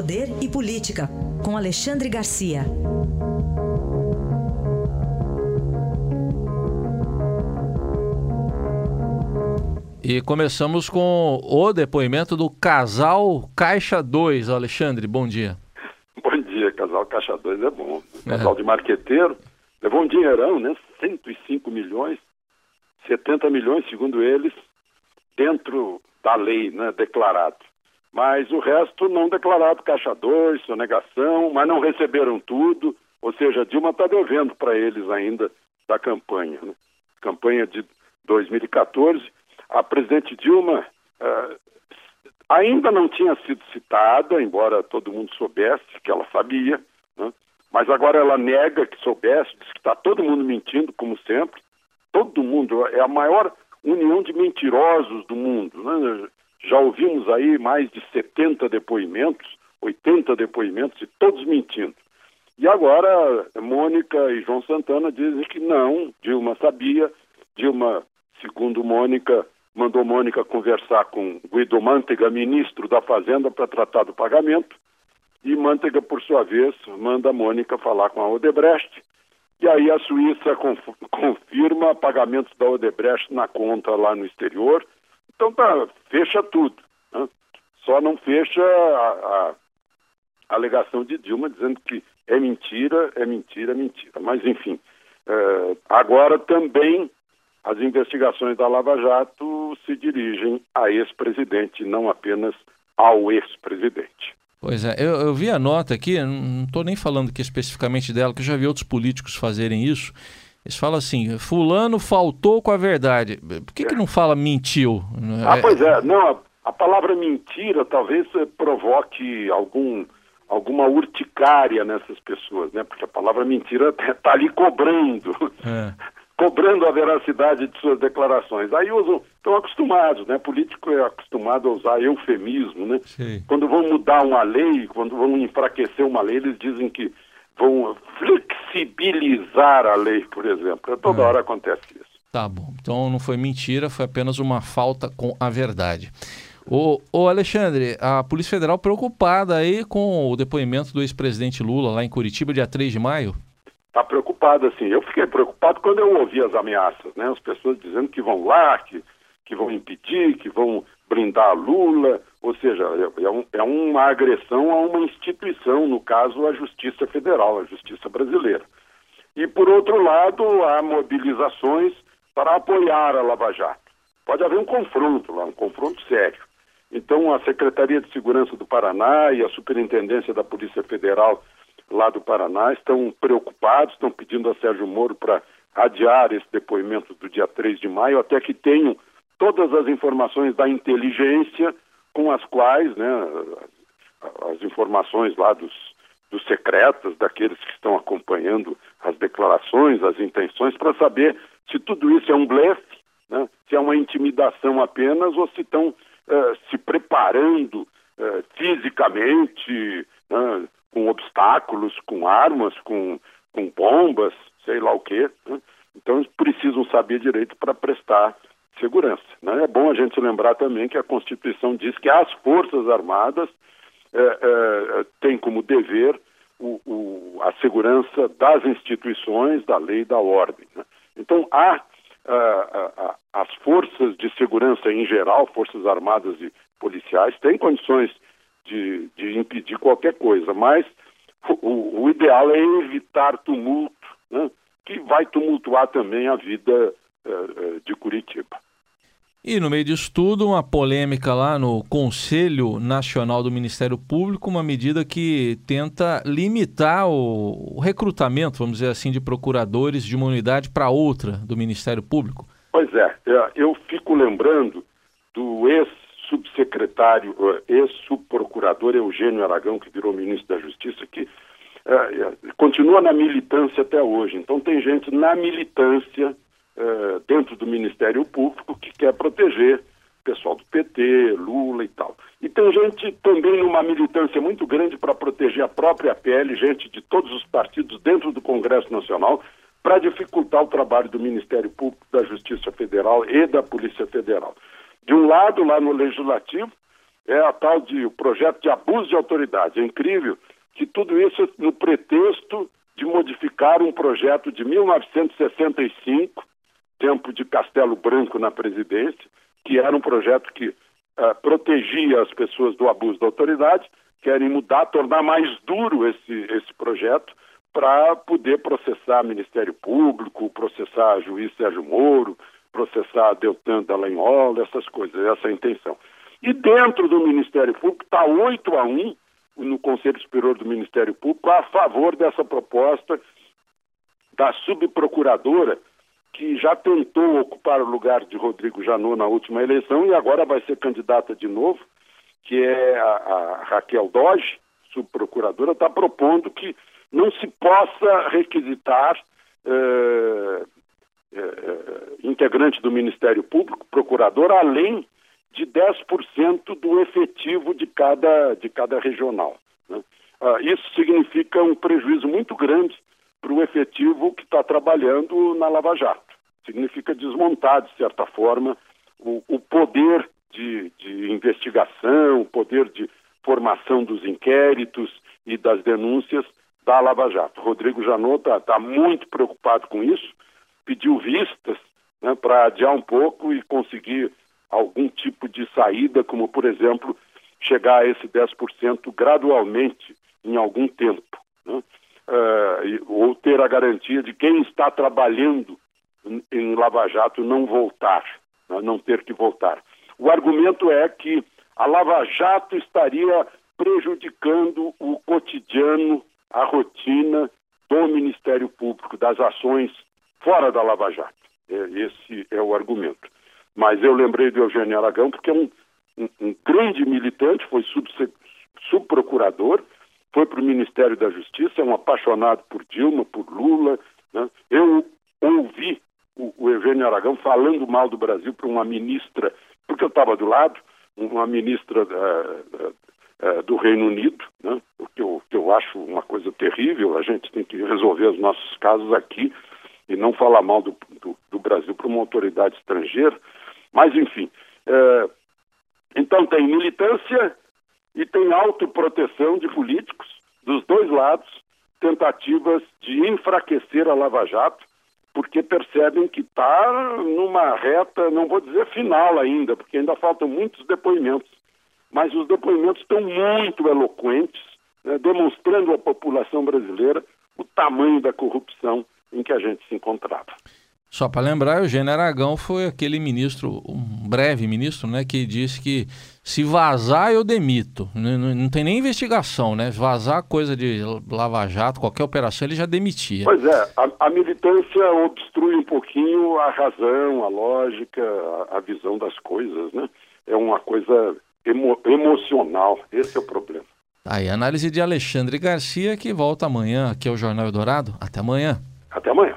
Poder e Política, com Alexandre Garcia. E começamos com o depoimento do casal Caixa 2. Alexandre, bom dia. Bom dia, casal Caixa 2 é bom. Casal é. de marqueteiro levou um dinheirão, né? 105 milhões, 70 milhões, segundo eles, dentro da lei, né? Declarado mas o resto não declarado caixa 2, sonegação, mas não receberam tudo, ou seja, Dilma está devendo para eles ainda da campanha. Né? Campanha de 2014, a presidente Dilma uh, ainda não tinha sido citada, embora todo mundo soubesse que ela sabia, né? mas agora ela nega que soubesse, diz que está todo mundo mentindo, como sempre. Todo mundo, é a maior união de mentirosos do mundo. Né? Já ouvimos aí mais de 70 depoimentos, 80 depoimentos, e todos mentindo. E agora, Mônica e João Santana dizem que não, Dilma sabia, Dilma, segundo Mônica, mandou Mônica conversar com Guido Mantega, ministro da Fazenda, para tratar do pagamento, e Mantega, por sua vez, manda Mônica falar com a Odebrecht, e aí a Suíça confirma pagamentos da Odebrecht na conta lá no exterior, então tá, fecha tudo. Né? Só não fecha a, a, alegação de Dilma dizendo que é mentira, é mentira, é mentira. Mas, enfim, é, agora também as investigações da Lava Jato se dirigem a ex-presidente, não apenas ao ex-presidente. Pois é, eu, eu, vi a nota aqui, não estou nem falando aqui especificamente dela, que eu já vi outros políticos fazerem isso. Eles falam assim, fulano faltou com a verdade. Por que, que não fala mentiu? Ah, pois é. Não, a palavra mentira talvez eh, provoque algum, alguma urticária nessas pessoas, né? Porque a palavra mentira está ali cobrando. É. cobrando a veracidade de suas declarações. Aí usam, estão acostumados, né? Político é acostumado a usar eufemismo, né? Sim. Quando vão mudar uma lei, quando vão enfraquecer uma lei, eles dizem que vão flexibilizar a lei, por exemplo. Toda é. hora acontece isso. Tá bom. Então não foi mentira, foi apenas uma falta com a verdade. O, o Alexandre, a Polícia Federal preocupada aí com o depoimento do ex-presidente Lula lá em Curitiba, dia 3 de maio? Está preocupada, sim. Eu fiquei preocupado quando eu ouvi as ameaças, né? As pessoas dizendo que vão lá, que, que vão impedir, que vão brindar Lula, ou seja, é, é, um, é, uma agressão a uma instituição, no caso a Justiça Federal, a Justiça Brasileira. E, por outro lado, há mobilizações para apoiar a Lava Jato. Pode haver um confronto lá, um confronto sério. Então, a Secretaria de Segurança do Paraná e a Superintendência da Polícia Federal lá do Paraná estão preocupados, estão pedindo a Sérgio Moro para adiar esse depoimento do dia 3 de maio, até que tenham todas as informações da inteligência com as quais, né, as informações lá dos, dos secretas, daqueles que estão acompanhando as declarações, as intenções, para saber se tudo isso é um blefe, né, se é uma intimidação apenas ou se estão uh, se preparando uh, fisicamente, né, com obstáculos, com armas, com, com bombas, sei lá o quê. Né? Então eles precisam saber direito para prestar segurança. Né? É bom a gente lembrar também que a Constituição diz que as Forças Armadas é, é, têm como dever o, o, a segurança das instituições, da lei e da ordem. Né? Então, há as forças de segurança em geral, Forças Armadas e policiais, têm condições de, de impedir qualquer coisa, mas o, o ideal é evitar tumulto, né? que vai tumultuar também a vida é, é, de Curitiba. E no meio disso tudo, uma polêmica lá no Conselho Nacional do Ministério Público, uma medida que tenta limitar o, recrutamento, vamos dizer assim, de procuradores de uma unidade para outra do Ministério Público. Pois é, é eu fico lembrando do ex-subsecretário, é, ex-subprocurador Eugênio Aragão, que virou ministro da Justiça, que é, continua na militância até hoje. Então tem gente na militância eh, dentro do Ministério Público que quer proteger pessoal do PT, Lula e tal. E tem gente também numa militância muito grande para proteger a própria pele, gente de todos os partidos dentro do Congresso Nacional, para dificultar o trabalho do Ministério Público, da Justiça Federal e da Polícia Federal. De um lado, lá no Legislativo, é a tal de o projeto de abuso de autoridade. É incrível que tudo isso no pretexto de modificar um projeto de 1965, tempo de Castelo Branco na presidência, que era um projeto que uh, protegia as pessoas do abuso da autoridade, querem mudar, tornar mais duro esse, esse projeto para poder processar Ministério Público, processar juiz Sérgio Moro, processar Deltan Dallagnol, essas coisas, essa é a intenção. E dentro do Ministério Público está 8 a 1 no Conselho Superior do Ministério Público a favor dessa proposta da subprocuradora que já tentou ocupar o lugar de Rodrigo Janot na última eleição e agora vai ser candidata de novo, que é a, a Raquel Doge, subprocuradora, está propondo que não se possa requisitar eh, eh, integrante do Ministério Público, procurador, além de 10% do efetivo de cada, de cada regional. Né? Ah, isso significa um prejuízo muito grande para o efetivo que está trabalhando na Lava Jato. Significa desmontar, de certa forma, o, o poder de, de investigação, o poder de formação dos inquéritos e das denúncias da Lava Jato. Rodrigo Janot está tá muito preocupado com isso, pediu vistas né, para adiar um pouco e conseguir algum tipo de saída, como, por exemplo, chegar a esse 10% gradualmente em algum tempo. Né? Uh, ou ter a garantia de quem está trabalhando em Lava Jato não voltar, né? não ter que voltar. O argumento é que a Lava Jato estaria prejudicando o cotidiano, a rotina do Ministério Público, das ações fora da Lava Jato. É, esse é o argumento. Mas eu lembrei do Eugênio Aragão porque é um, um, um grande militante, foi subprocurador, foi para o Ministério da Justiça, é um apaixonado por Dilma, por Lula. Né? Eu ouvi o, o Eugênio Aragão falando mal do Brasil para uma ministra, porque eu estava do lado, uma ministra uh, uh, uh, do Reino Unido, né? o que eu, que eu acho uma coisa terrível, a gente tem que resolver os nossos casos aqui e não falar mal do, do, do Brasil para uma autoridade estrangeira. Mas, enfim. É, então, tem militância e tem autoproteção de políticos dos dois lados, tentativas de enfraquecer a Lava Jato, porque percebem que está numa reta, não vou dizer final ainda, porque ainda faltam muitos depoimentos, mas os depoimentos estão muito eloquentes, né, demonstrando à população brasileira o tamanho da corrupção em que a gente se encontrava. Só para lembrar, o Eugênio Aragão foi aquele ministro, um breve ministro, né, que disse que se vazar eu demito. Não, não, não, tem nem investigação, né? Vazar coisa de Lava Jato, qualquer operação, ele já demitia. Pois é, a, a militância obstrui um pouquinho a razão, a lógica, a, a visão das coisas, né? É uma coisa emo, emocional, esse é o problema. Aí, análise de Alexandre Garcia, que volta amanhã aqui ao Jornal Eldorado. Até amanhã. Até amanhã.